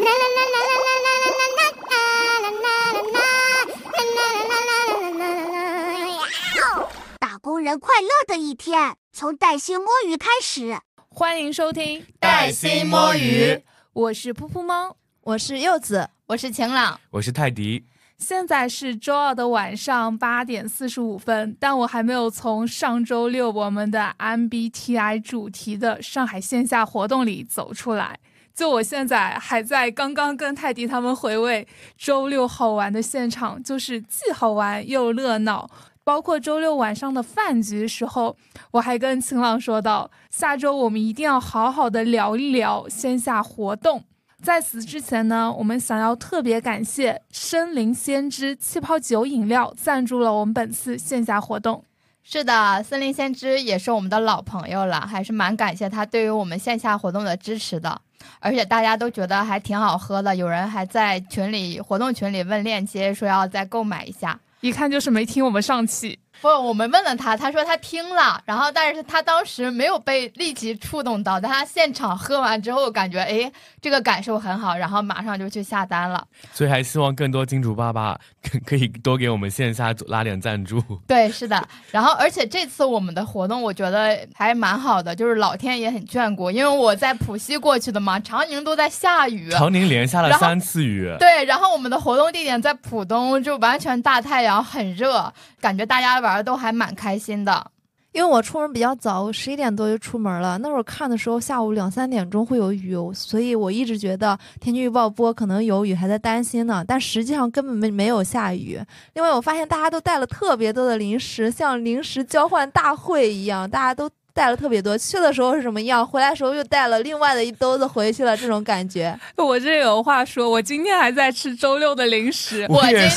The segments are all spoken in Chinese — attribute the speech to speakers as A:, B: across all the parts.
A: 打工人快乐的一天，从带薪摸鱼开始。
B: 欢迎收听
C: 带薪摸鱼，
B: 我是噗噗猫，
D: 我是柚子，
C: 我是晴朗，
E: 我是泰迪。
B: 现在是周二的晚上八点四十五分，但我还没有从上周六我们的 MBTI 主题的上海线下活动里走出来。就我现在还在刚刚跟泰迪他们回味周六好玩的现场，就是既好玩又热闹。包括周六晚上的饭局时候，我还跟晴朗说道，下周我们一定要好好的聊一聊线下活动。在此之前呢，我们想要特别感谢森林先知气泡酒饮料赞助了我们本次线下活动。
C: 是的，森林先知也是我们的老朋友了，还是蛮感谢他对于我们线下活动的支持的。而且大家都觉得还挺好喝的，有人还在群里活动群里问链接，说要再购买一下。
B: 一看就是没听我们上气。
C: 不，我们问了他，他说他听了，然后但是他当时没有被立即触动到，但他现场喝完之后感觉，哎，这个感受很好，然后马上就去下单了。
E: 所以还希望更多金主爸爸可以多给我们线下拉点赞助。
C: 对，是的。然后而且这次我们的活动我觉得还蛮好的，就是老天也很眷顾，因为我在浦西过去的嘛，长宁都在下雨，
E: 长宁连下了三次雨。
C: 对，然后我们的活动地点在浦东，就完全大太阳，很热，感觉大家玩。的都还蛮开心的，
D: 因为我出门比较早，我十一点多就出门了。那会儿看的时候，下午两三点钟会有雨，所以我一直觉得天气预报播可能有雨，还在担心呢。但实际上根本没没有下雨。另外，我发现大家都带了特别多的零食，像零食交换大会一样，大家都。带了特别多，去的时候是什么样，回来时候又带了另外的一兜子回去了，这种感觉。
B: 我这有话说，我今天还在吃周六的零食，
C: 我今天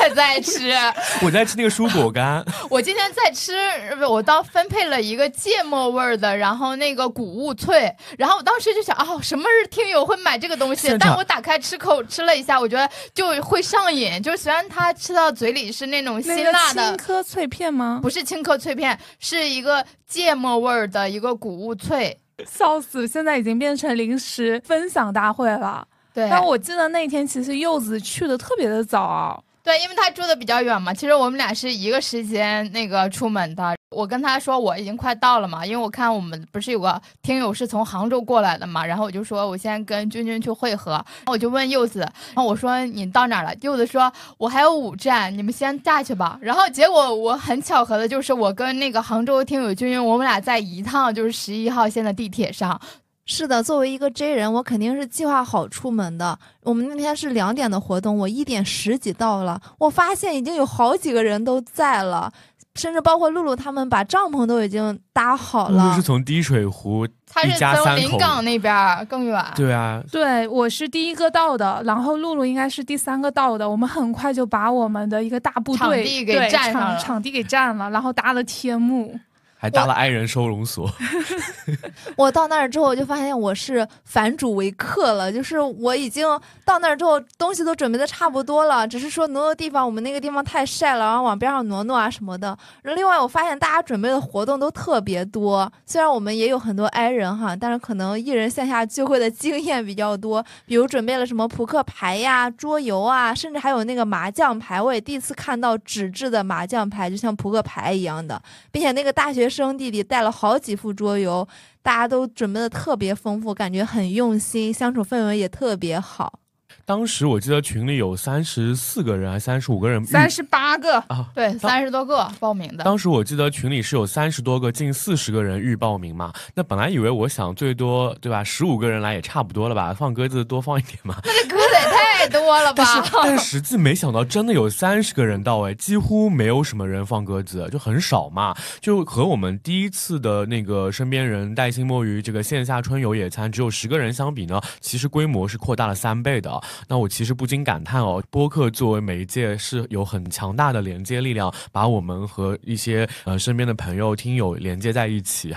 C: 也在吃，
E: 我在吃那个蔬果干。
C: 我今天在吃，我当分配了一个芥末味儿的，然后那个谷物脆，然后我当时就想，哦，什么是听友会买这个东西？但我打开吃口吃了一下，我觉得就会上瘾，就是虽然它吃到嘴里是那种辛辣的
B: 青稞脆片吗？
C: 不是青稞脆片，是一个芥末。味儿的一个谷物脆，
B: 笑死！现在已经变成零食分享大会了。
C: 对，
B: 但我记得那天其实柚子去的特别的早。
C: 对，因为他住的比较远嘛，其实我们俩是一个时间那个出门的。我跟他说我已经快到了嘛，因为我看我们不是有个听友是从杭州过来的嘛，然后我就说我先跟君君去汇合，我就问柚子，然后我说你到哪了？柚子说我还有五站，你们先下去吧。然后结果我很巧合的就是我跟那个杭州听友君君，我们俩在一趟就是十一号线的地铁上。
D: 是的，作为一个 J 人，我肯定是计划好出门的。我们那天是两点的活动，我一点十几到了，我发现已经有好几个人都在了，甚至包括露露他们把帐篷都已经搭好了。
E: 露露是从滴水湖，
C: 他是从临港那边更远。
E: 对啊，
B: 对，我是第一个到的，然后露露应该是第三个到的。我们很快就把我们的一个大部队
C: 场地给占上了，
B: 场地给占了，然后搭了天幕。
E: 还搭了爱人收容所。
D: 我到那儿之后，我就发现我是反主为客了。就是我已经到那儿之后，东西都准备的差不多了，只是说挪挪地方，我们那个地方太晒了，然后往边上挪挪啊什么的。另外，我发现大家准备的活动都特别多。虽然我们也有很多 i 人哈，但是可能艺人线下聚会的经验比较多。比如准备了什么扑克牌呀、桌游啊，甚至还有那个麻将牌。我也第一次看到纸质的麻将牌，就像扑克牌一样的，并且那个大学。生弟弟带了好几副桌游，大家都准备的特别丰富，感觉很用心，相处氛围也特别好。
E: 当时我记得群里有三十四个人，还三十五个人，
C: 三十八个
E: 啊，
C: 对，三十多个报名的。
E: 当时我记得群里是有三十多个，近四十个人预报名嘛。那本来以为我想最多对吧，十五个人来也差不多了吧，放鸽子多放一点嘛。
C: 太多了吧？
E: 但实际没想到真的有三十个人到哎，几乎没有什么人放鸽子，就很少嘛。就和我们第一次的那个身边人带薪摸鱼这个线下春游野餐只有十个人相比呢，其实规模是扩大了三倍的。那我其实不禁感叹哦，播客作为媒介是有很强大的连接力量，把我们和一些呃身边的朋友、听友连接在一起。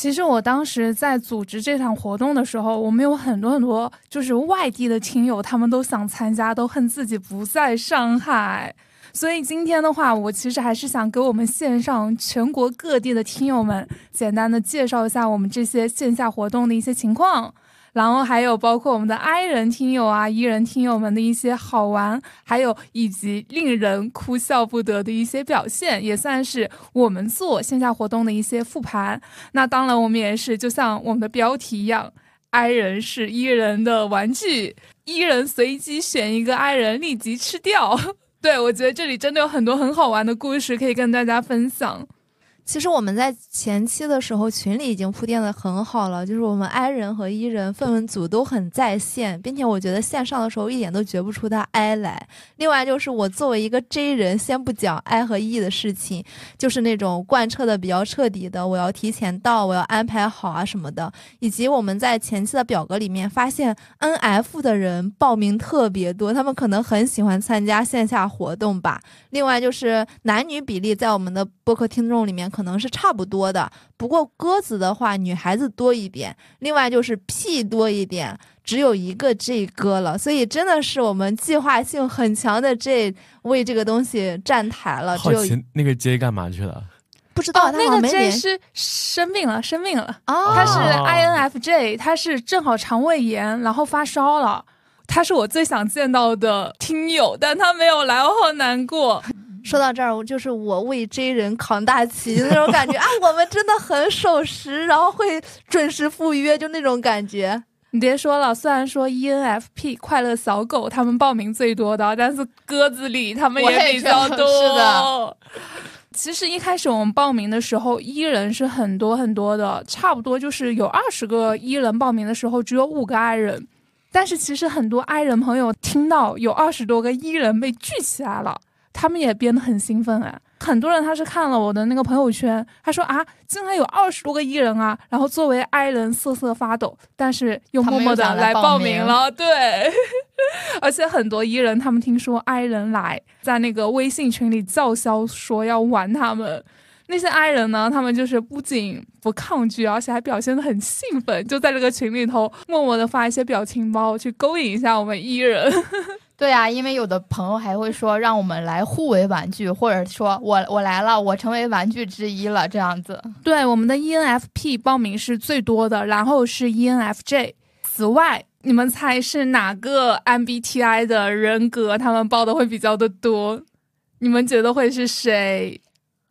B: 其实我当时在组织这场活动的时候，我们有很多很多就是外地的听友，他们都想参加，都恨自己不在上海。所以今天的话，我其实还是想给我们线上全国各地的听友们简单的介绍一下我们这些线下活动的一些情况。然后还有包括我们的 I 人听友啊、E 人听友们的一些好玩，还有以及令人哭笑不得的一些表现，也算是我们做线下活动的一些复盘。那当然，我们也是就像我们的标题一样，I 人是 E 人的玩具，E 人随机选一个 I 人立即吃掉。对我觉得这里真的有很多很好玩的故事可以跟大家分享。
D: 其实我们在前期的时候，群里已经铺垫的很好了，就是我们 I 人和 E 人氛围组都很在线，并且我觉得线上的时候一点都觉不出他 I 来。另外就是我作为一个 J 人，先不讲 I 和 E 的事情，就是那种贯彻的比较彻底的，我要提前到，我要安排好啊什么的。以及我们在前期的表格里面发现，NF 的人报名特别多，他们可能很喜欢参加线下活动吧。另外就是男女比例在我们的播客听众里面。可能是差不多的，不过鸽子的话，女孩子多一点，另外就是 P 多一点，只有一个 J 哥了，所以真的是我们计划性很强的 J 为这个东西站台了。
E: 好奇那个 J 干嘛去了？
D: 不知道，
B: 那个 J 是生病了，生病了。哦，他是 INFJ，他是正好肠胃炎，然后发烧了。他是我最想见到的听友，但他没有来，我好难过。
D: 说到这儿，我就是我为 J 人扛大旗那种感觉啊！我们真的很守时，然后会准时赴约，就那种感觉。
B: 你别说了，虽然说 ENFP 快乐小狗他们报名最多的，但是鸽子里他们也比较多。
C: 是的，
B: 其实一开始我们报名的时候，E 人是很多很多的，差不多就是有二十个 E 人报名的时候，只有五个 I 人。但是其实很多 I 人朋友听到有二十多个 E 人被聚起来了。他们也编得很兴奋哎，很多人他是看了我的那个朋友圈，他说啊，竟然有二十多个艺人啊，然后作为 I 人瑟瑟发抖，但是又默默的来报名。了，对，而且很多艺人他们听说 I 人来，在那个微信群里叫嚣说要玩他们，那些 I 人呢，他们就是不仅不抗拒，而且还表现的很兴奋，就在这个群里头默默的发一些表情包去勾引一下我们艺人。
C: 对啊，因为有的朋友还会说让我们来互为玩具，或者说我我来了，我成为玩具之一了，这样子。
B: 对，我们的 ENFP 报名是最多的，然后是 ENFJ。此外，你们猜是哪个 MBTI 的人格他们报的会比较的多？你们觉得会是谁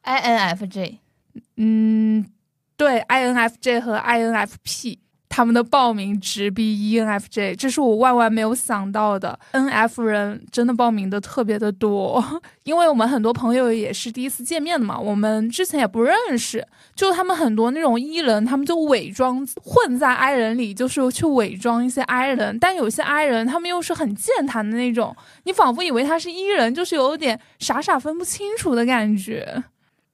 C: ？INFJ。
B: 嗯，对，INFJ 和 INFP。他们的报名直逼 ENFJ，这是我万万没有想到的。NF 人真的报名的特别的多，因为我们很多朋友也是第一次见面的嘛，我们之前也不认识，就他们很多那种 E 人，他们就伪装混在 I 人里，就是去伪装一些 I 人，但有些 I 人他们又是很健谈的那种，你仿佛以为他是 E 人，就是有点傻傻分不清楚的感觉。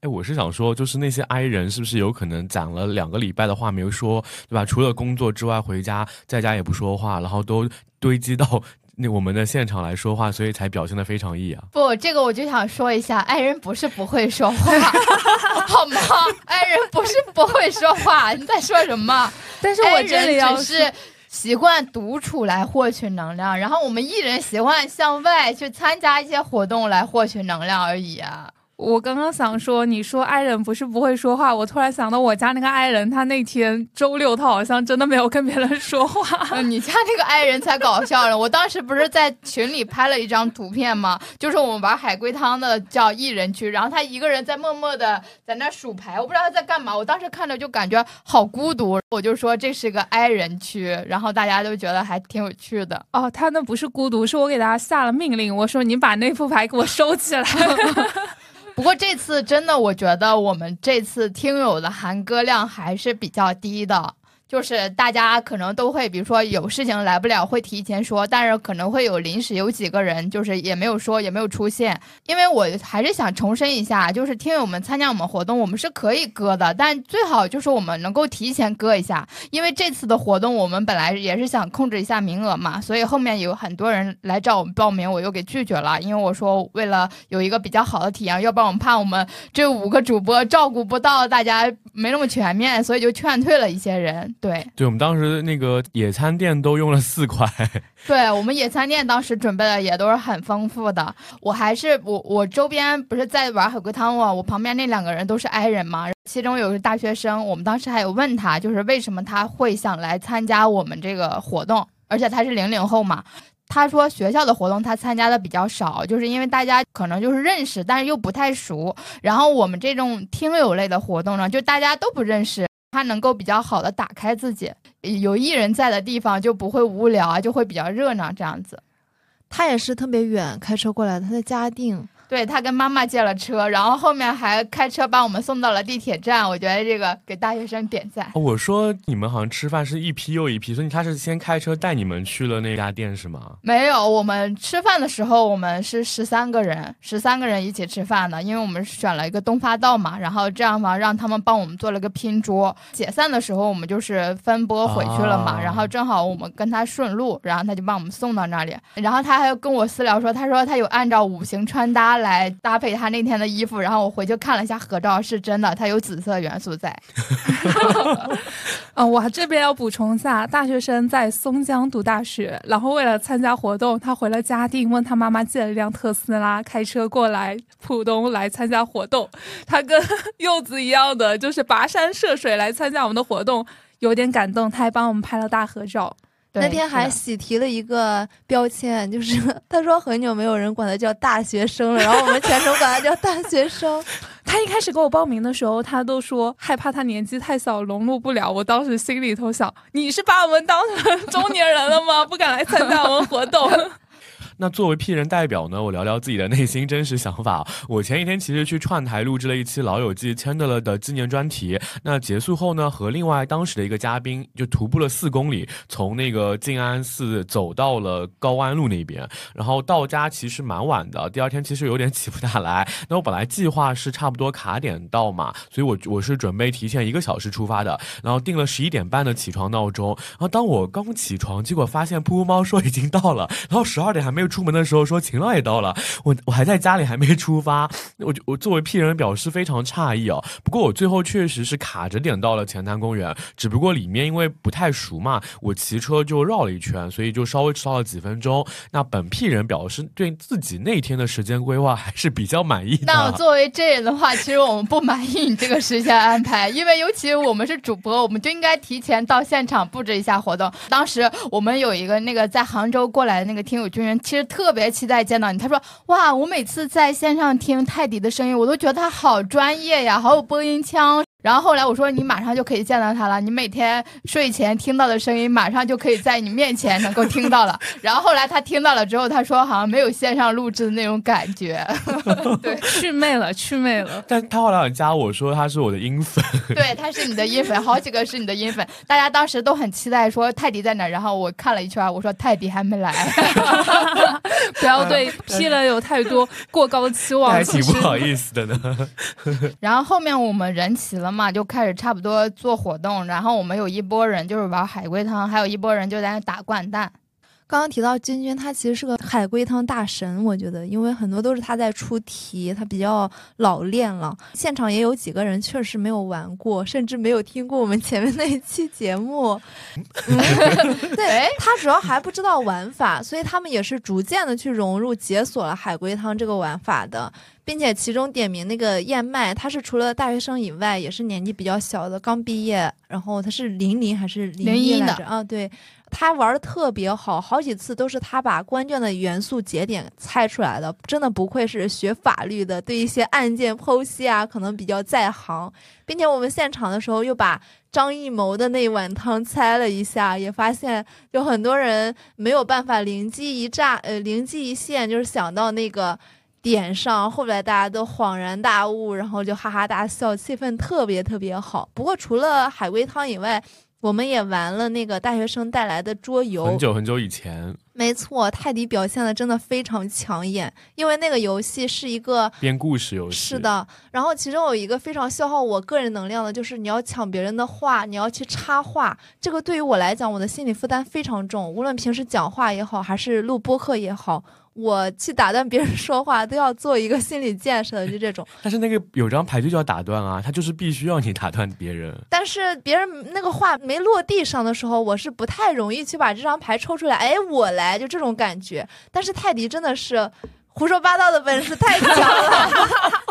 E: 哎，我是想说，就是那些 I 人是不是有可能讲了两个礼拜的话没有说，对吧？除了工作之外，回家在家也不说话，然后都堆积到那我们的现场来说话，所以才表现的非常 E 啊。
C: 不，这个我就想说一下，I 人不是不会说话，好吗？I 人不是不会说话，你在说什么？
B: 但是我这里
C: 只是习惯独处来获取能量，然后我们艺人习惯向外去参加一些活动来获取能量而已啊。
B: 我刚刚想说，你说爱人不是不会说话，我突然想到我家那个爱人，他那天周六他好像真的没有跟别人说话。
C: 你家那个爱人才搞笑了，我当时不是在群里拍了一张图片吗？就是我们玩海龟汤的叫艺人区，然后他一个人在默默的在那数牌，我不知道他在干嘛。我当时看着就感觉好孤独，我就说这是个爱人区，然后大家都觉得还挺有趣的。
B: 哦，他那不是孤独，是我给大家下了命令，我说你把那副牌给我收起来。
C: 不过这次真的，我觉得我们这次听友的含歌量还是比较低的。就是大家可能都会，比如说有事情来不了，会提前说，但是可能会有临时有几个人，就是也没有说，也没有出现。因为我还是想重申一下，就是听友们参加我们活动，我们是可以割的，但最好就是我们能够提前割一下。因为这次的活动，我们本来也是想控制一下名额嘛，所以后面有很多人来找我们报名，我又给拒绝了。因为我说为了有一个比较好的体验，要不然我们怕我们这五个主播照顾不到大家没那么全面，所以就劝退了一些人。对，
E: 对我们当时那个野餐垫都用了四块，
C: 对我们野餐垫当时准备的也都是很丰富的。我还是我我周边不是在玩海龟汤吗？我旁边那两个人都是 i 人嘛，其中有个大学生，我们当时还有问他，就是为什么他会想来参加我们这个活动，而且他是零零后嘛。他说学校的活动他参加的比较少，就是因为大家可能就是认识，但是又不太熟。然后我们这种听友类的活动呢，就大家都不认识，他能够比较好的打开自己。有艺人在的地方就不会无聊啊，就会比较热闹这样子。
D: 他也是特别远开车过来，他在嘉定。
C: 对他跟妈妈借了车，然后后面还开车把我们送到了地铁站。我觉得这个给大学生点赞。
E: 我说你们好像吃饭是一批又一批，所以他是先开车带你们去了那家店是吗？
C: 没有，我们吃饭的时候我们是十三个人，十三个人一起吃饭的，因为我们选了一个东发道嘛，然后这样嘛让他们帮我们做了个拼桌。解散的时候我们就是分拨回去了嘛，然后正好我们跟他顺路，然后他就把我们送到那里，然后他还跟我私聊说，他说他有按照五行穿搭。来搭配他那天的衣服，然后我回去看了一下合照，是真的，他有紫色元素在。
B: 嗯，我这边要补充一下，大学生在松江读大学，然后为了参加活动，他回了嘉定，问他妈妈借了一辆特斯拉，开车过来浦东来参加活动。他跟柚子一样的，就是跋山涉水来参加我们的活动，有点感动，他还帮我们拍了大合照。
D: 那天还喜提了一个标签，就是 他说很久没有人管他叫大学生了，然后我们全程管他叫大学生。
B: 他一开始给我报名的时候，他都说害怕他年纪太小融入不了。我当时心里头想，你是把我们当成 中年人了吗？不敢来参加我们活动。
E: 那作为 P 人代表呢，我聊聊自己的内心真实想法。我前一天其实去串台录制了一期《老友记》签的了的纪念专题。那结束后呢，和另外当时的一个嘉宾就徒步了四公里，从那个静安寺走到了高安路那边。然后到家其实蛮晚的，第二天其实有点起不大来。那我本来计划是差不多卡点到嘛，所以我我是准备提前一个小时出发的，然后定了十一点半的起床闹钟。然后当我刚起床，结果发现噗噗猫说已经到了，然后十二点还没有。出门的时候说秦老也到了，我我还在家里还没出发，我我作为 P 人表示非常诧异哦。不过我最后确实是卡着点到了前滩公园，只不过里面因为不太熟嘛，我骑车就绕了一圈，所以就稍微迟到了几分钟。那本 P 人表示对自己那天的时间规划还是比较满意的。
C: 那作为 J 人的话，其实我们不满意你这个时间安排，因为尤其我们是主播，我们就应该提前到现场布置一下活动。当时我们有一个那个在杭州过来的那个听友军人，其实。特别期待见到你。他说：“哇，我每次在线上听泰迪的声音，我都觉得他好专业呀，好有播音腔。”然后后来我说你马上就可以见到他了，你每天睡前听到的声音，马上就可以在你面前能够听到了。然后后来他听到了之后，他说好像没有线上录制的那种感觉，对，
B: 祛魅了，祛魅了。
E: 但他后来加我说他是我的音粉，
C: 对，他是你的音粉，好几个是你的音粉，大家当时都很期待说泰迪在哪。然后我看了一圈，我说泰迪还没来，
B: 不要对 P 了有太多过高的期望，
E: 还挺不好意思的呢。
C: 然后后面我们人齐了。嘛，就开始差不多做活动，然后我们有一波人就是玩海龟汤，还有一波人就在那打掼蛋。
D: 刚刚提到君君，他其实是个海龟汤大神，我觉得，因为很多都是他在出题，他比较老练了。现场也有几个人确实没有玩过，甚至没有听过我们前面那一期节目。对他主要还不知道玩法，所以他们也是逐渐的去融入解锁了海龟汤这个玩法的，并且其中点名那个燕麦，他是除了大学生以外，也是年纪比较小的，刚毕业，然后他是零零还是零一来着？啊，对。他玩的特别好，好几次都是他把关键的元素节点猜出来的，真的不愧是学法律的，对一些案件剖析啊，可能比较在行。并且我们现场的时候又把张艺谋的那碗汤猜了一下，也发现有很多人没有办法灵机一乍，呃，灵机一现，就是想到那个点上，后来大家都恍然大悟，然后就哈哈大笑，气氛特别特别好。不过除了海龟汤以外，我们也玩了那个大学生带来的桌游，
E: 很久很久以前。
D: 没错，泰迪表现的真的非常抢眼，因为那个游戏是一个
E: 编故事游戏。
D: 是的，然后其中有一个非常消耗我个人能量的，就是你要抢别人的话，你要去插话。这个对于我来讲，我的心理负担非常重。无论平时讲话也好，还是录播课也好，我去打断别人说话都要做一个心理建设的，就这种。
E: 但是那个有张牌就叫打断啊，他就是必须要你打断别人。
D: 但是别人那个话没落地上的时候，我是不太容易去把这张牌抽出来，哎，我来，就这种感觉。但是泰迪真的是胡说八道的本事太强了。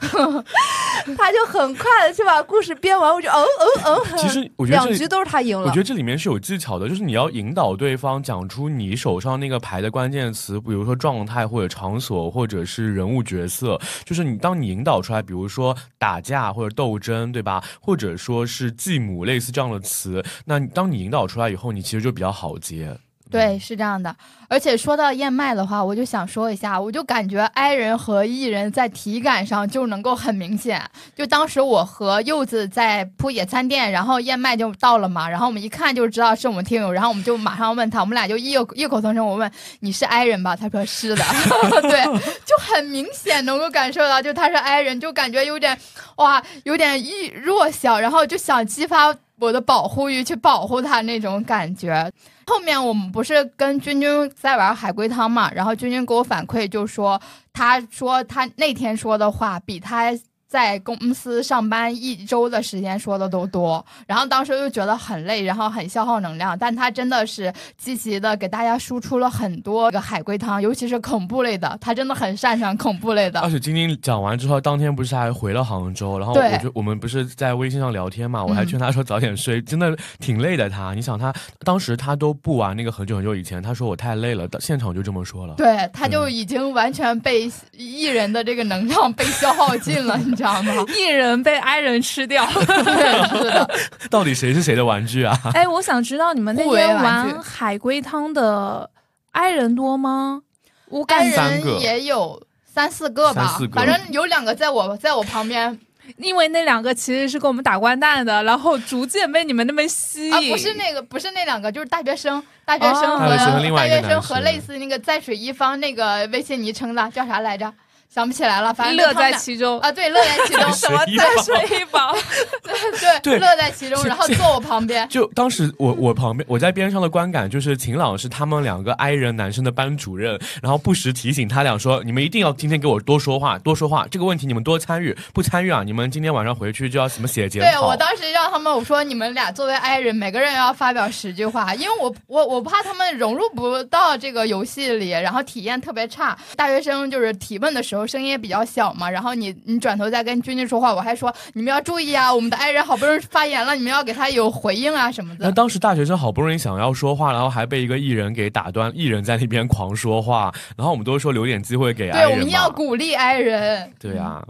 D: 他就很快的去把故事编完，我就嗯嗯嗯。
E: 其实我觉得
D: 两局都是他赢了。
E: 我觉得这里面是有技巧的，就是你要引导对方讲出你手上那个牌的关键词，比如说状态或者场所或者是人物角色。就是你当你引导出来，比如说打架或者斗争，对吧？或者说是继母类似这样的词，那当你引导出来以后，你其实就比较好接。
C: 对，是这样的。而且说到燕麦的话，我就想说一下，我就感觉 I 人和 E 人在体感上就能够很明显。就当时我和柚子在铺野餐垫，然后燕麦就到了嘛，然后我们一看就知道是我们听友，然后我们就马上问他，我们俩就异异口同声，我问你是 I 人吧？他说是的，对，就很明显能够感受到，就他是 I 人，就感觉有点哇，有点一弱小，然后就想激发我的保护欲去保护他那种感觉。后面我们不是跟君君在玩海龟汤嘛，然后君君给我反馈就说，他说他那天说的话比他。在公司上班一周的时间说的都多，然后当时又觉得很累，然后很消耗能量。但他真的是积极的给大家输出了很多个海龟汤，尤其是恐怖类的，他真的很擅长恐怖类的。
E: 而且晶晶讲完之后，当天不是还回了杭州，然后我就我们不是在微信上聊天嘛，我还劝他说早点睡，真的挺累的。他，你想他当时他都不玩那个很久很久以前，他说我太累了，现场就这么说了。
C: 对，他就已经完全被艺人的这个能量被消耗尽了。知道吗？
B: 一人被 I 人吃掉，是
C: 的。
E: 到底谁是谁的玩具啊？
B: 哎，我想知道你们那边玩海龟汤的 I 人多吗？我感
C: 觉也有三四个吧，反正有两个在我在我旁边，
B: 因为那两个其实是跟我们打掼蛋的，然后逐渐被你们那边吸引。
C: 不是那个，不是那两个，就是大学生，大学生和大学生和类似那个在水一方那个微信昵称的叫啥来着？想不起来了，反正
B: 乐在其中
C: 啊，对，乐在其中，
B: 什么再睡一包，
C: 对对，乐在其中，然后坐我旁边。
E: 就当时我我旁边我在边上的观感就是秦朗是他们两个 I 人男生的班主任，然后不时提醒他俩说：“你们一定要今天给我多说话，多说话，这个问题你们多参与，不参与啊，你们今天晚上回去就要什么写检
C: 讨。”对我当时让他们我说：“你们俩作为 I 人，每个人要发表十句话，因为我我我怕他们融入不到这个游戏里，然后体验特别差。大学生就是提问的时候声音也比较小。”嘛，然后你你转头再跟君君说话，我还说你们要注意啊，我们的爱人好不容易发言了，你们要给他有回应啊什么的。
E: 那当时大学生好不容易想要说话，然后还被一个艺人给打断，艺人在那边 狂说话，然后我们都说留点机会给爱
C: 人。对，我们要鼓励爱人。
E: 对呀。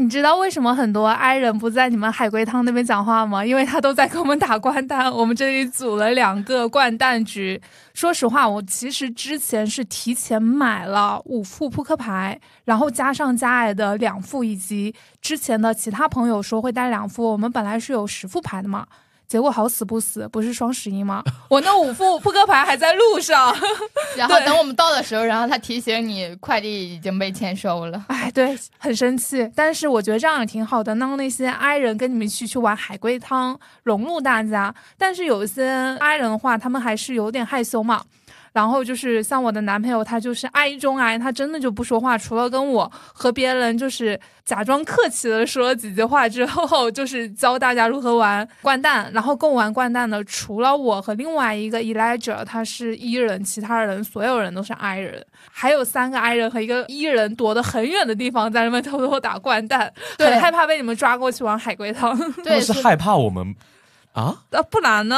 B: 你知道为什么很多 I 人不在你们海龟汤那边讲话吗？因为他都在跟我们打掼蛋。我们这里组了两个掼蛋局。说实话，我其实之前是提前买了五副扑克牌，然后加上加爱的两副，以及之前的其他朋友说会带两副。我们本来是有十副牌的嘛。结果好死不死，不是双十一吗？我那五副 扑克牌还在路上，
C: 然后等我们到的时候，然后他提醒你快递已经被签收了。
B: 哎，对，很生气。但是我觉得这样也挺好的，让那些 I 人跟你们一起去玩海龟汤，融入大家。但是有一些 I 人的话，他们还是有点害羞嘛。然后就是像我的男朋友，他就是 I 中 I，他真的就不说话，除了跟我和别人就是假装客气的说了几句话之后，就是教大家如何玩掼蛋。然后跟我玩掼蛋的，除了我和另外一个 Elijah，他是 E 人，其他人所有人都是 I 人，还有三个 I 人和一个 E 人躲得很远的地方，在那边偷偷打掼蛋，很害怕被你们抓过去玩海龟汤。
C: 对，
E: 是害怕我们。啊，
B: 那不然呢？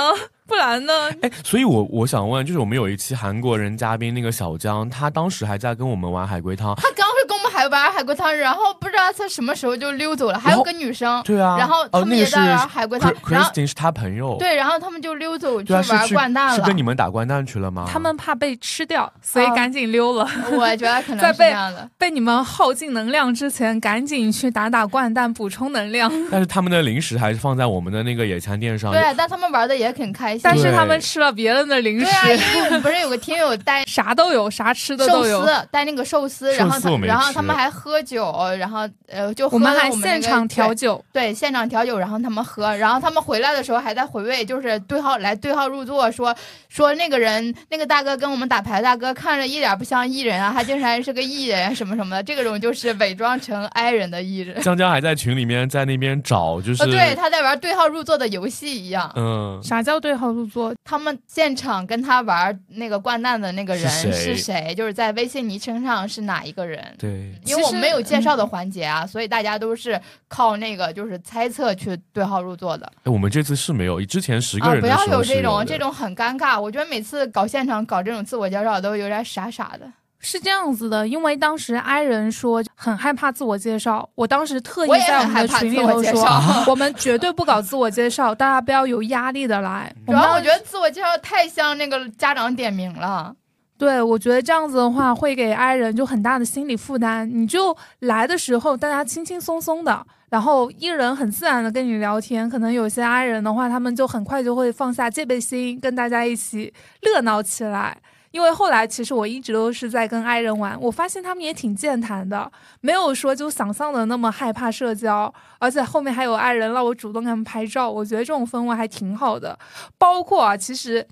B: 不然呢？
E: 哎，所以，我我想问，就是我们有一期韩国人嘉宾那个小江，他当时还在跟我们玩海龟汤。
C: 他刚们还玩海龟汤，然后不知道他什么时候就溜走了，还有个女生，
E: 对啊，
C: 然后他们也在玩海龟汤，然后
E: Christine 是他朋友，
C: 对，然后他们就溜走去玩
E: 去
C: 掼蛋了
E: 是跟。你们打掼蛋去了吗？
B: 他们怕被吃掉，所以
C: 哦
B: 赶紧溜了。
C: 我觉得可能是这
B: 在被
C: 样的。
B: 被你们耗尽能量之前，赶紧去打打掼蛋补充能量。
E: 但是他们的零食还是放在我们的那个野餐垫上。
C: 对，但他们玩的也很开心。
B: 但是他们吃了别人的零
C: 对啊，因
B: 食，
C: 为我们不是有个听友带
B: 啥都有，啥吃的
C: 寿
B: 都有。
C: 司，带那个寿司，然后然后
E: 吃
C: 他们还喝酒，然后呃就喝
B: 我们还现场调
C: 对
B: 酒，
C: 对，现场调酒，然后他们喝，然后他们回来的时候还在回味，就是对号来对号入座，说说那个人那个大哥跟我们打牌大哥看着一点不像艺人啊，他竟然是个艺人什么什么的，这个种就是伪装成 i 人的艺人。
E: 江江还在群里面在那边找，就是、
C: 呃，对，他在玩对号入座的游戏一样。
E: 嗯，
B: 啥叫对号入座？
C: 他们现场跟他玩那个掼蛋的那个人
E: 是谁
C: 是谁？就是在微信昵称上是哪一个人？
E: 对，
C: 因为我们没有介绍
B: 嗯
C: 的环节啊，所以大家都是靠那个就是猜测去对号入座的
E: 哎我们这次是没有，之前十个
C: 啊！
E: 人的
C: 不要有这种这种很尴尬，我觉得每次搞现场搞这种自我介绍都有点傻傻的。
B: 是这样子的，因为当时 i 人说很害怕自我介绍，我当时特意
C: 我也
B: 在我们的
C: 很害怕
B: 群里头说
C: 自我介绍，
B: 我们绝对不搞自我介绍，大家不要有压力的来。
C: 主要我觉得自我介绍太像那个家长点名了。
B: 对，我觉得这样子的话会给 i 人就很大的心理负担。你就来的时候，大家轻轻松松的，然后一人很自然的跟你聊天。可能有些 i 人的话，他们就很快就会放下戒备心，跟大家一起热闹起来。因为后来其实我一直都是在跟 i 人玩，我发现他们也挺健谈的，没有说就想象的那么害怕社交，而且后面还有 i 人让我主动给他们拍照，我觉得这种氛围还挺好的。包括啊，其实。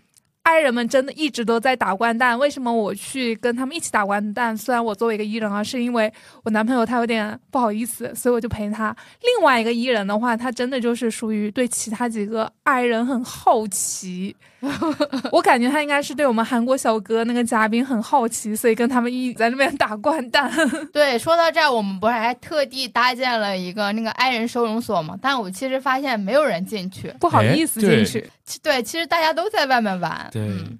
B: 爱人们真的一直都在打掼蛋，为什么我去跟他们一起打掼蛋？虽然我作为一个艺人啊，是因为我男朋友他有点不好意思，所以我就陪他。另外一个艺人的话，他真的就是属于对其他几个爱人很好奇，我感觉他应该是对我们韩国小哥那个嘉宾很好奇，所以跟他们一起在那边打掼蛋。
C: 对，说到这儿，我们不是还特地搭建了一个那个爱人收容所吗？但我其实发现没有人进去。
B: 不好意思进去，
C: 对，其实大家都在外面玩。
E: 对
C: 嗯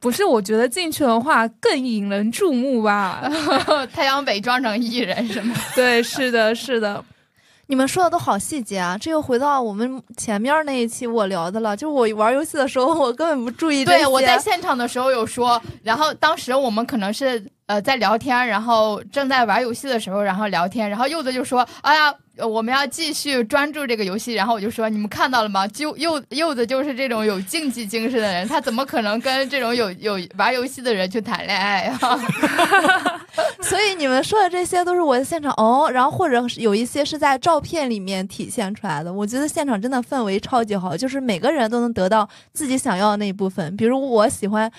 B: 不是我觉得进去的话更引人注目吧？
C: 太阳伪装成艺人是吗？
B: 对，是的，是的。
D: 你们说的都好细节啊！这又回到我们前面那一期我聊的了，就是我玩游戏的时候，我根本不注意这些。
C: 对，我在现场的时候有说，然后当时我们可能是呃在聊天，然后正在玩游戏的时候，然后聊天，然后柚子就说：“哎呀，我们要继续专注这个游戏。”然后我就说：“你们看到了吗？就柚柚子就是这种有竞技精神的人，他怎么可能跟这种有有玩游戏的人去谈恋爱呀、
D: 所以你们说的这些都是我的现场哦，然后或者有一些是在照片里面体现出来的。我觉得现场真的氛围超级好，就是每个人都能得到自己想要的那一部分。比如我喜欢。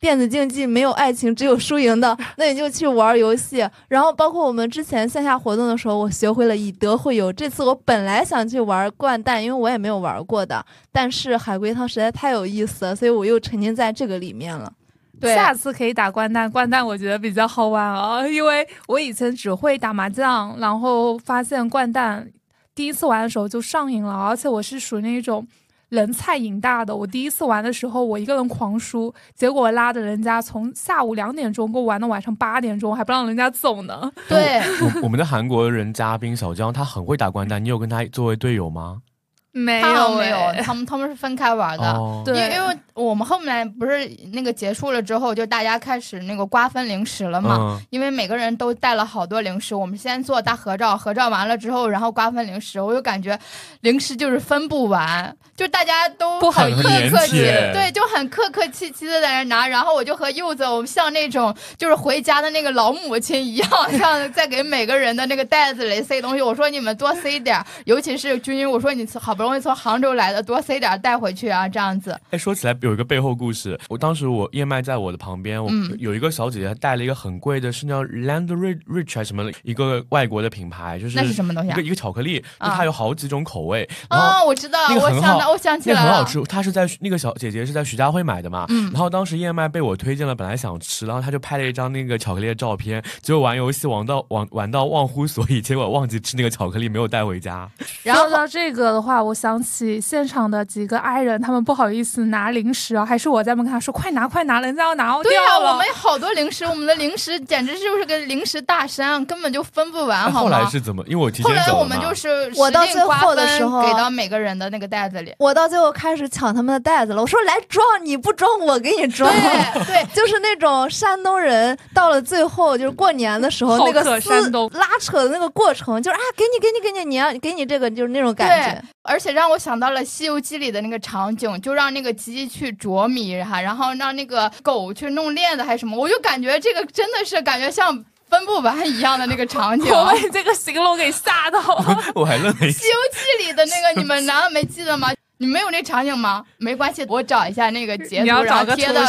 D: 电子竞技没有爱情，只有输赢的，那你就去玩游戏。然后包括我们之前线下活动的时候，我学会了以德会友。这次我本来想去玩掼蛋，因为我也没有玩过的，但是海龟汤实在太有意思了，所以我又沉浸在这个里面了。
C: 对
B: 下次可以打掼蛋，掼蛋我觉得比较好玩啊，因为我以前只会打麻将，然后发现掼蛋第一次玩的时候就上瘾了，而且我是属于那种人菜瘾大的。我第一次玩的时候，我一个人狂输，结果拉着人家从下午两点钟给我玩到晚上八点钟，还不让人家走呢。
C: 对，
E: 我我们的韩国人嘉宾小江，他很会打掼蛋，你有跟他作为队友吗？
B: 没有
C: 没有
B: 欸，
C: 他们他们是分开玩的。
E: 哦，
B: 对
C: 因为因为我们后面不是那个结束了之后，就大家开始那个瓜分零食了嘛。
E: 嗯，
C: 因为每个人都带了好多零食，我们先做大合照，合照完了之后，然后瓜分零食，我就感觉零食就是分不完，就大家都
B: 不好
C: 很
E: 意思
C: 客客气，对，就很客客气气的在那拿，然后我就和柚子，我们像那种就是回家的那个老母亲一样，像在给每个人的那个袋子里塞东西。我说你们多塞点，尤其是君君，我说你好不容易从杭州来的，多塞点带回去啊，这样子。
E: 哎，说起来有一个背后故事，我当时我燕麦在我的旁边，我
C: 嗯
E: 有一个小姐姐她带了一个很贵的，是叫 Land Rich Rich 还是什么一个外国的品牌，就是
C: 那是什么东西啊
E: 一个？一个巧克力，它有好几种口味，然后
C: 哦，我知道，我想到，我想起来
E: 很好吃，她是在那个小姐姐是在徐家汇买的嘛，
C: 嗯
E: 然后当时燕麦被我推荐了，本来想吃，然后她就拍了一张那个巧克力的照片，结果玩游戏玩到玩玩到忘乎所以，结果忘记吃那个巧克力，没有带回家。
C: 然后
B: 说到这个的话，我想起现场的几个 i 人，他们不好意思拿零食啊，还是我在门口他说快拿快拿，人家要拿
C: 对呀。我们有好多零食，我们的零食简直就是个零食大山，根本就分不完，
E: 后
C: 好吗？
E: 来是怎么？因为我提
C: 后来我们就是
D: 我到最后的时候
C: 给到每个人的那个袋子里。
D: 我到最后开始抢他们的袋子了，我说来装，你不装我给你装。
C: 对对，
D: 就是那种山东人，到了最后就是过年的时候，那个撕拉扯的那个过程，就是啊，给你给你给你，你要给你这个，就是那种感觉。
C: 而且让我想到了《西游记》里的那个场景，就让那个鸡去啄米哈，然后让那个狗去弄链子还是什么，我就感觉这个真的是感觉像分不完一样的那个场景。
B: 我《被这个形容给吓到了。
E: 我还愣了一下
C: 西。游记》里的那个，你们难道没记得吗？你们有那场景吗？没关系，我找一下那个截图，
B: 你要
C: 然后
B: 找个图
C: 贴到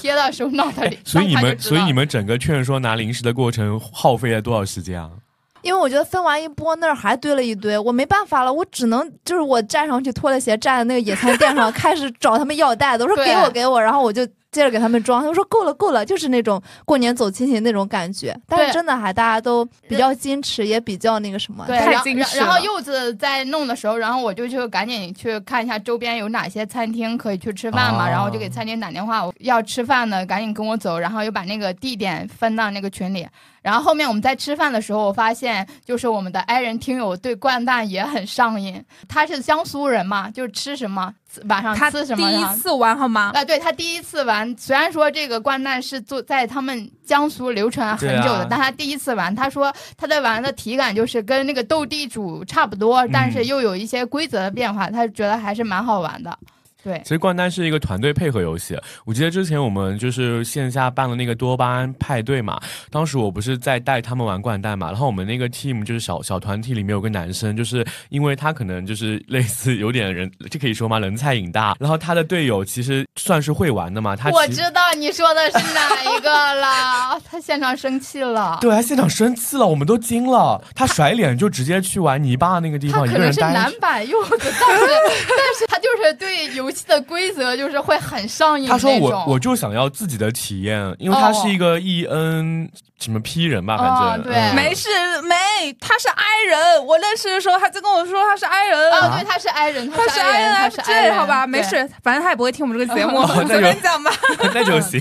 C: 贴到 show note 里。
E: 所以你们，所以你们整个劝说拿零食的过程耗费了多少时间啊？
D: 因为我觉得分完一波那儿还堆了一堆，我没办法了，我只能就是我站上去脱了鞋，站在那个野餐垫上，开始找他们要袋子，我说给我给我，然后我就接着给他们装，他们说够了够了，就是那种过年走亲戚那种感觉。但是真的还大家都比较矜持，也比较那个什么。
C: 对，
B: 太
C: 然后然
B: 矜持
C: 然后柚子在弄的时候，然后我就去赶紧去看一下周边有哪些餐厅可以去吃饭嘛，
E: 哦
C: 然后我就给餐厅打电话，我要吃饭的赶紧跟我走，然后又把那个地点分到那个群里。然后后面我们在吃饭的时候，我发现就是我们的 i 人听友对掼蛋也很上瘾。他是江苏人嘛，就是吃什么晚上
B: 他
C: 吃什么，
B: 第一次玩好吗？
C: 啊，对他第一次玩，虽然说这个掼蛋是做在他们江苏流传很久的，
E: 啊
C: 但他第一次玩，他说他在玩的体感就是跟那个斗地主差不多，但是
E: 嗯
C: 又有一些规则的变化，他觉得还是蛮好玩的。对
E: 其实掼蛋是一个团队配合游戏。我记得之前我们就是线下办了那个多巴胺派对嘛，当时我不是在带他们玩掼蛋嘛，然后我们那个 team 就是小小团体里面有个男生，就是因为他可能就是类似有点人，这可以说吗？人菜瘾大，然后他的队友其实算是会玩的嘛，他
C: 我知道你说的是哪一个了，他现场生气了。
E: 对，他现场生气了，我们都惊了，他甩脸就直接去玩泥巴那个地方，一
C: 他可能是
E: 个人待着。
C: 男版柚子，但是但是他就是对游戏的规则就是会很上瘾
E: 他说。我我就想要自己的体验，因为他是一个 E N 什么 P 人吧，反正、
C: 哦对
E: 嗯
B: 没事没，他是 i 人。我认识的时候，他就跟我说他是 i 人。
C: 啊，对，他是 i 人，
B: 他是
C: 是 i 人，他是 i 人，
B: 好吧，没事，反正他也不会听我们这个节目，随便讲吧。
E: 那就行。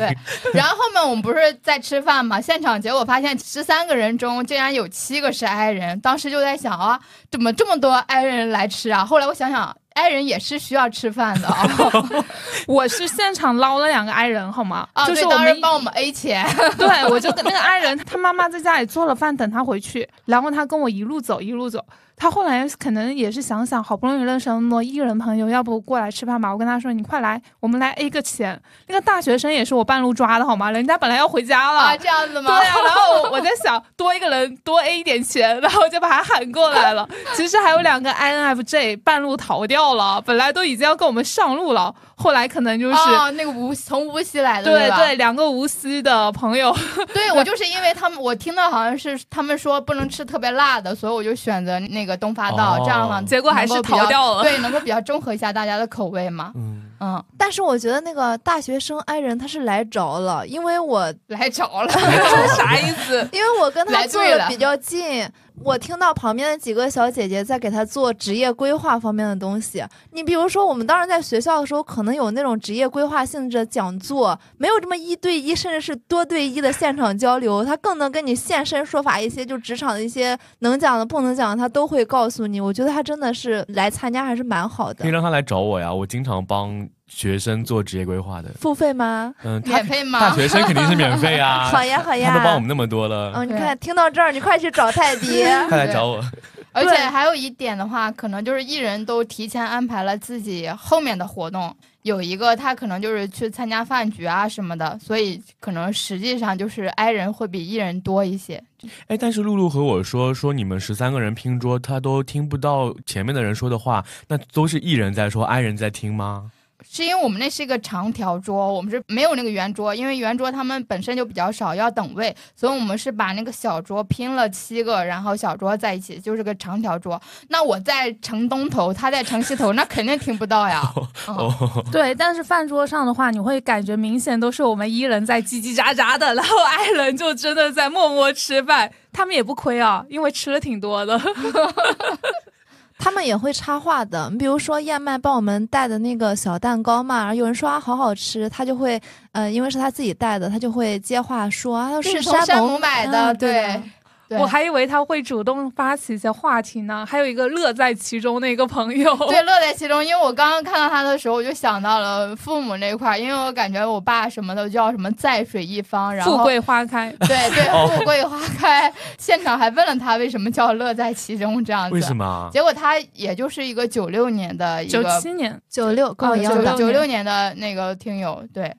C: 然后后面我们不是在吃饭嘛，现场结果发现十三个人中竟然有七个是 i 人，当时就在想啊，怎么这么多 i 人来吃啊？后来我想想。I 人也是需要吃饭的啊！
B: 我是现场捞了两个爱人，好吗？就是我们
C: 当时帮我们 A 钱，
B: 对，我就跟那个爱人，他妈妈在家里做了饭等他回去，然后他跟我一路走一路走。他后来可能也是想想，好不容易认识了那么多艺人朋友，要不过来吃饭吧？我跟他说：“你快来，我们来 A 个钱。”那个大学生也是我半路抓的好吗？人家本来要回家了。
C: 啊，这样子吗？
B: 对啊，然后我在想多一个人多 A 一点钱，然后就把他喊过来了。其实还有两个 INFJ 半路逃掉了，本来都已经要跟我们上路了，后来可能就是、
C: 哦，那个无从无锡来的，吧？
B: 对对，两个无锡的朋友，
C: 对我就是因为他们，我听到好像是他们说不能吃特别辣的，所以我就选择那个东发道，
E: 哦。
C: 这样呢，
B: 结果还是逃掉了。
C: 对，能够比较中和一下大家的口味嘛。
E: 嗯，
C: 嗯，
D: 但是我觉得那个大学生爱人他是来着了，因为我
C: 来着了，
B: 啥意思？
D: 因为我跟他坐的比较近，我听到旁边的几个小姐姐在给他做职业规划方面的东西。你比如说，我们当时在学校的时候，可能有那种职业规划性质的讲座，没有这么一对一，甚至是多对一的现场交流，他更能跟你现身说法一些，就职场的一些能讲的、不能讲的，他都会告诉你。我觉得他真的是来参加还是蛮好的
E: 可以。让他来找我呀，我经常帮学生做职业规划的。
D: 付费吗？
E: 嗯，他
C: 免费吗？
E: 大学生肯定是免费啊，
D: 好呀，好呀。
E: 他都帮我们那么多了，
D: 嗯，你看，听到这儿，你快去找泰迪。
E: 快来找我。
C: 而且还有一点的话，可能就是艺人都提前安排了自己后面的活动。有一个他可能就是去参加饭局啊什么的，所以可能实际上就是 i 人会比艺人多一些。
E: 哎，但是露露和我说说你们十三个人拼桌，他都听不到前面的人说的话，那都是艺人在说，i 人在听吗？
C: 是因为我们那是一个长条桌，我们是没有那个圆桌，因为圆桌他们本身就比较少，要等位，所以我们是把那个小桌拼了七个，然后小桌在一起，就是个长条桌。那我在城东头，他在城西头，那肯定听不到呀。
B: 对，但是饭桌上的话，你会感觉明显都是我们一人在叽叽喳喳的，然后 i 人就真的在默默吃饭，他们也不亏啊，因为吃了挺多的。
D: 他们也会插话的。你比如说燕麦帮我们带的那个小蛋糕嘛，有人说啊好好吃，他就会呃，因为是他自己带的，他就会接话说啊
C: 是山姆
D: 姆
C: 买的。对
B: 我还以为他会主动发起一些话题呢，还有一个乐在其中的一个朋友。
C: 对，乐在其中。因为我刚刚看到他的时候，我就想到了父母那块儿，因为我感觉我爸什么的叫什么在水一方，然后
B: 富贵花开，
C: 对对，富贵花开。现场还问了他为什么叫乐在其中这样子，
E: 为什？么？
C: 结果他也就是一个九六年的一
B: 九七年，
D: 九六跟我一样的
C: 九六。九六年的那个听友，对。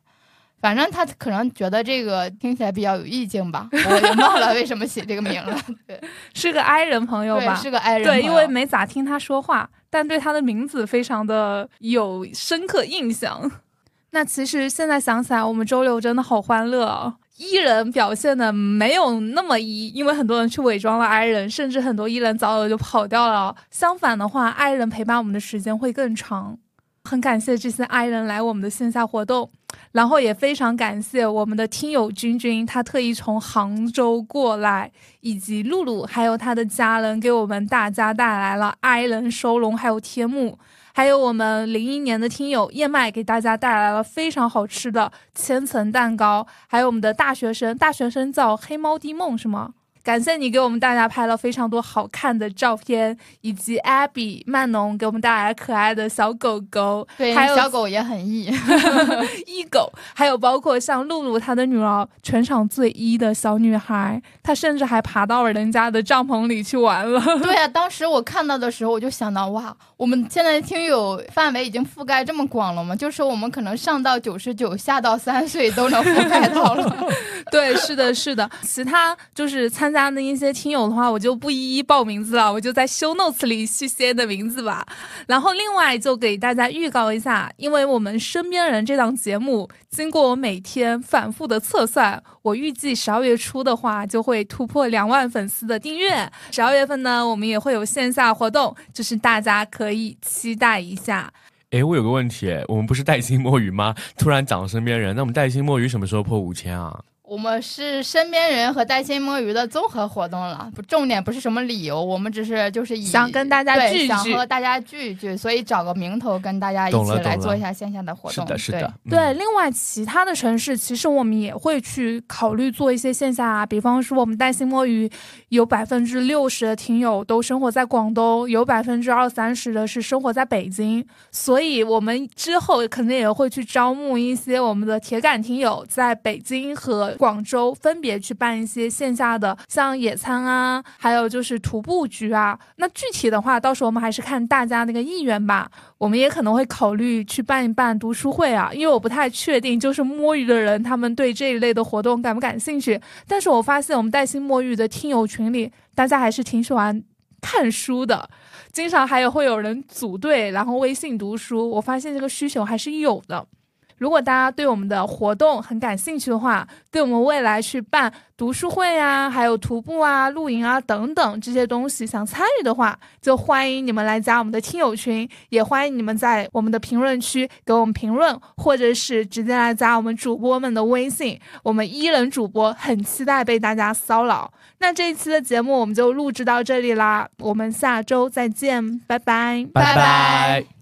C: 反正他可能觉得这个听起来比较有意境吧，我也忘了为什么写这个名了。对，
B: 是个 i 人朋友
C: 对，
B: 吧？
C: 是个爱人朋
B: 对，因为没咋听他说话，但对他的名字非常的有深刻印象。那其实现在想起来，我们周六真的好欢乐哦。E 人表现的没有那么伊因为很多人去伪装了 I 人，甚至很多伊人早早就跑掉了。相反的话，I 人陪伴我们的时间会更长。很感谢这些 I 人来我们的线下活动，然后也非常感谢我们的听友君君，他特意从杭州过来，以及露露还有他的家人给我们大家带来了 I 人收容，还有天幕，还有我们零一年的听友燕麦给大家带来了非常好吃的千层蛋糕，还有我们的大学生，大学生叫黑猫滴梦是吗？感谢你给我们大家拍了非常多好看的照片，以及 Abby 曼农给我们带来可爱的小狗狗，
C: 对
B: 还有
C: 小狗也很 E，
B: 一 狗，还有包括像露露她的女儿，全场最一的小女孩，她甚至还爬到了人家的帐篷里去玩了。
C: 对啊，当时我看到的时候，我就想到，哇，我们现在听友范围已经覆盖这么广了吗？就是我们可能上到九十九，下到三岁都能覆盖到了。
B: 对，是的，是的。其他就是参加的一些听友的话，我就不一一报名字了，我就在 show notes 里去写的名字吧。然后另外就给大家预告一下，因为我们身边人这档节目，经过我每天反复的测算，我预计十二月初的话就会突破两万粉丝的订阅。十二月份呢，我们也会有线下活动，就是大家可以期待一下。
E: 哎，我有个问题，我们不是带薪摸鱼吗？突然讲身边人，那我们带薪摸鱼什么时候破五千啊？
C: 我们是身边人和带薪摸鱼的综合活动了，不，重点不是什么理由，我们只是就是以
B: 想跟大家
C: 对
B: 聚一聚。
C: 想和大家聚一聚，所以找个名头跟大家一起来做一下线下的活动。
E: 是的，是的，嗯。
B: 对，另外其他的城市，其实我们也会去考虑做一些线下啊，比方说我们带薪摸鱼，有百分之六十的听友都生活在广东，有百分之二三十的是生活在北京，所以我们之后肯定也会去招募一些我们的铁杆听友，在北京和广州分别去办一些线下的，像野餐啊，还有就是徒步局啊。那具体的话，到时候我们还是看大家那个意愿吧。我们也可能会考虑去办一办读书会啊，因为我不太确定，就是摸鱼的人他们对这一类的活动感不感兴趣。但是我发现我们带薪摸鱼的听友群里，大家还是挺喜欢看书的，经常还有会有人组队，然后微信读书。我发现这个需求还是有的。如果大家对我们的活动很感兴趣的话，对我们未来去办读书会啊，还有徒步啊、露营啊等等这些东西想参与的话，就欢迎你们来加我们的听友群，也欢迎你们在我们的评论区给我们评论，或者是直接来加我们主播们的微信。我们伊人主播很期待被大家骚扰。那这一期的节目我们就录制到这里啦，我们下周再见，拜拜，
E: 拜拜